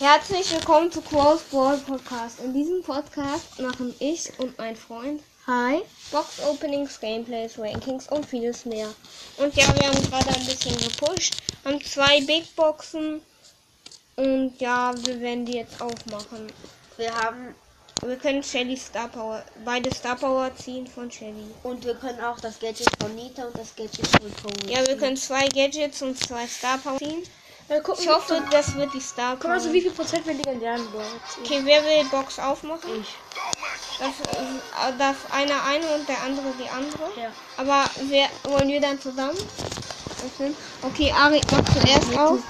Herzlich willkommen zu Cross Ball Podcast. In diesem Podcast machen ich und mein Freund Hi. Box Openings, Gameplays, Rankings und vieles mehr. Und ja, wir haben gerade ein bisschen gepusht, haben zwei Big Boxen und ja, wir werden die jetzt aufmachen. Wir haben Wir können Shelly Star Power, beide Star Power ziehen von Shelly. und wir können auch das Gadget von Nita und das Gadget von Cole. Ja, wir können zwei Gadgets und zwei Star Power ziehen. Gucken. Ich hoffe, das wird die Star Guck mal, so wie viel Prozent wir legendären ziehen. Okay, wer will Box aufmachen? Ich. Darf, äh, darf einer eine und der andere die andere? Ja. Aber wer wollen wir dann zusammen? öffnen? Okay, Ari macht zuerst auf.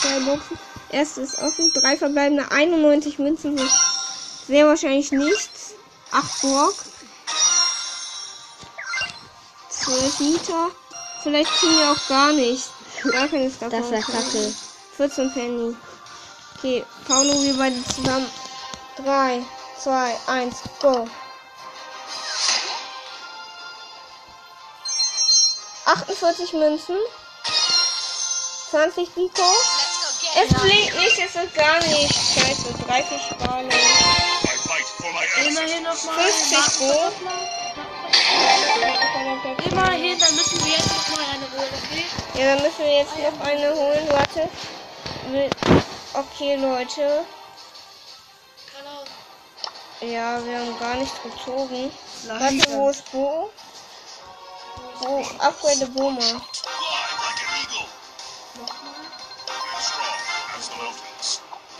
Zwei Boxen. Erstes offen. Drei verbleibende 91 Münzen sind sehr wahrscheinlich nichts. 8 Burg. 12 Liter. Vielleicht ziehen wir auch gar nicht. Gar keine Star Das Power. kacke. 14 Penny. Okay, Paulo, wir beide zusammen. 3, 2, 1, go. 48 Münzen. 20 Rico. Es blinkt nicht, es ist gar nicht. Scheiße, 30 Sparling. Immerhin nochmal. 50 Go. Immerhin, dann müssen wir jetzt Ja, dann müssen wir jetzt noch eine holen. Warte. Okay, Leute. Ja, wir haben gar nichts gezogen. Warte, wo ist Bo? Bo, upgrade Boma.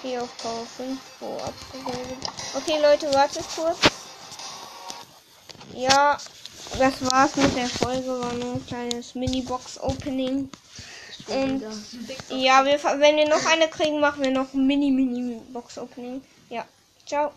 Hier auf Power 5. Bo, upgrade. Okay, Leute, wartet kurz. Ja, das war's mit der Folge. War nur ein kleines Mini-Box-Opening. Und ja, wir, wenn wir noch eine kriegen, machen wir noch ein Mini-Mini-Box-Opening. Ja, ciao.